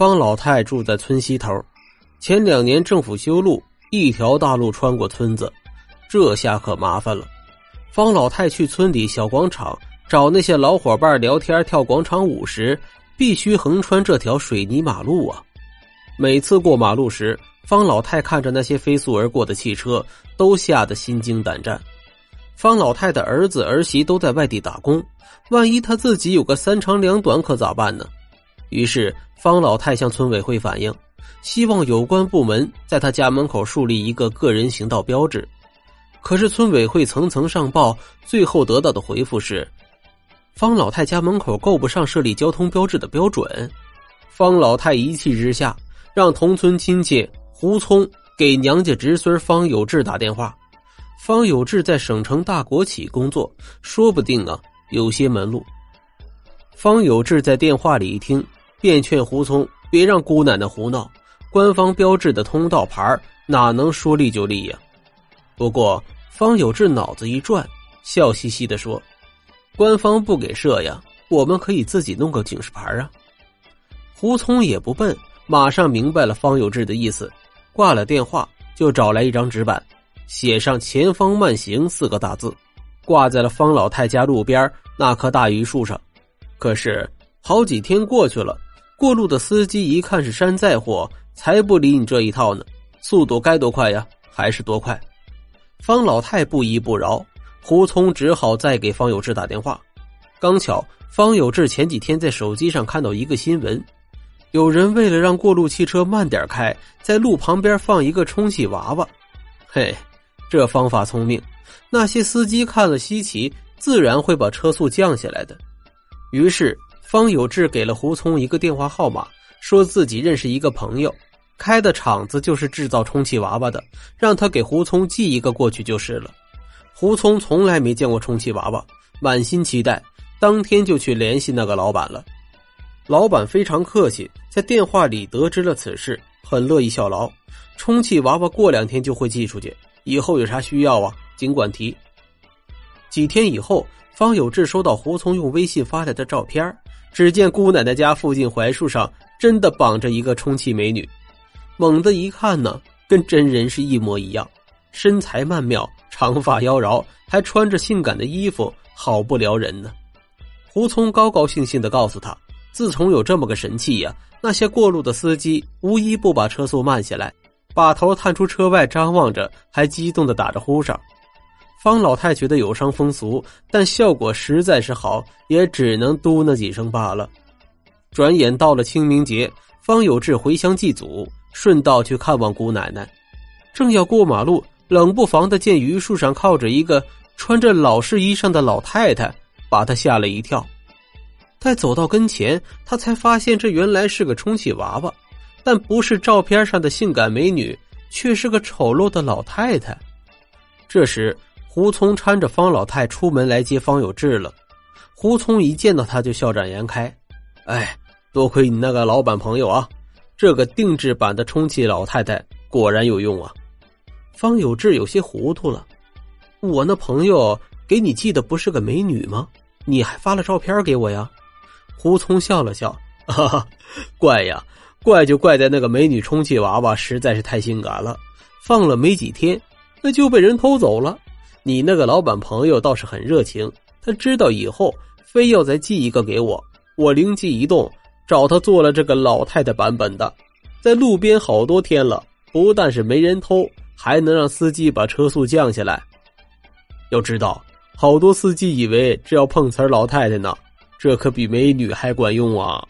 方老太住在村西头，前两年政府修路，一条大路穿过村子，这下可麻烦了。方老太去村里小广场找那些老伙伴聊天、跳广场舞时，必须横穿这条水泥马路啊。每次过马路时，方老太看着那些飞速而过的汽车，都吓得心惊胆战。方老太的儿子儿媳都在外地打工，万一他自己有个三长两短，可咋办呢？于是方老太向村委会反映，希望有关部门在他家门口树立一个个人行道标志。可是村委会层层上报，最后得到的回复是：方老太家门口够不上设立交通标志的标准。方老太一气之下，让同村亲戚胡聪给娘家侄孙方有志打电话。方有志在省城大国企工作，说不定啊有些门路。方有志在电话里一听。便劝胡聪别让姑奶奶胡闹，官方标志的通道牌哪能说立就立呀？不过方有志脑子一转，笑嘻嘻的说：“官方不给设呀，我们可以自己弄个警示牌啊。”胡聪也不笨，马上明白了方有志的意思，挂了电话就找来一张纸板，写上“前方慢行”四个大字，挂在了方老太家路边那棵大榆树上。可是好几天过去了。过路的司机一看是山寨货，才不理你这一套呢。速度该多快呀，还是多快。方老太不依不饶，胡聪只好再给方有志打电话。刚巧方有志前几天在手机上看到一个新闻，有人为了让过路汽车慢点开，在路旁边放一个充气娃娃。嘿，这方法聪明，那些司机看了稀奇，自然会把车速降下来的。于是。方有志给了胡聪一个电话号码，说自己认识一个朋友，开的厂子就是制造充气娃娃的，让他给胡聪寄一个过去就是了。胡聪从来没见过充气娃娃，满心期待，当天就去联系那个老板了。老板非常客气，在电话里得知了此事，很乐意效劳。充气娃娃过两天就会寄出去，以后有啥需要啊，尽管提。几天以后，方有志收到胡聪用微信发来的照片。只见姑奶奶家附近槐树上真的绑着一个充气美女，猛的一看呢，跟真人是一模一样，身材曼妙，长发妖娆，还穿着性感的衣服，好不撩人呢。胡聪高高兴兴的告诉他，自从有这么个神器呀，那些过路的司机无一不把车速慢下来，把头探出车外张望着，还激动的打着呼哨。方老太觉得有伤风俗，但效果实在是好，也只能嘟囔几声罢了。转眼到了清明节，方有志回乡祭祖，顺道去看望姑奶奶。正要过马路，冷不防的见榆树上靠着一个穿着老式衣裳的老太太，把他吓了一跳。待走到跟前，他才发现这原来是个充气娃娃，但不是照片上的性感美女，却是个丑陋的老太太。这时。胡聪搀着方老太出门来接方有志了。胡聪一见到他就笑展颜开：“哎，多亏你那个老板朋友啊，这个定制版的充气老太太果然有用啊。”方有志有些糊涂了：“我那朋友给你寄的不是个美女吗？你还发了照片给我呀？”胡聪笑了笑：“哈 哈，怪呀，怪就怪在那个美女充气娃娃实在是太性感了，放了没几天，那就被人偷走了。”你那个老板朋友倒是很热情，他知道以后非要再寄一个给我，我灵机一动，找他做了这个老太太版本的，在路边好多天了，不但是没人偷，还能让司机把车速降下来。要知道，好多司机以为只要碰瓷老太太呢，这可比美女还管用啊。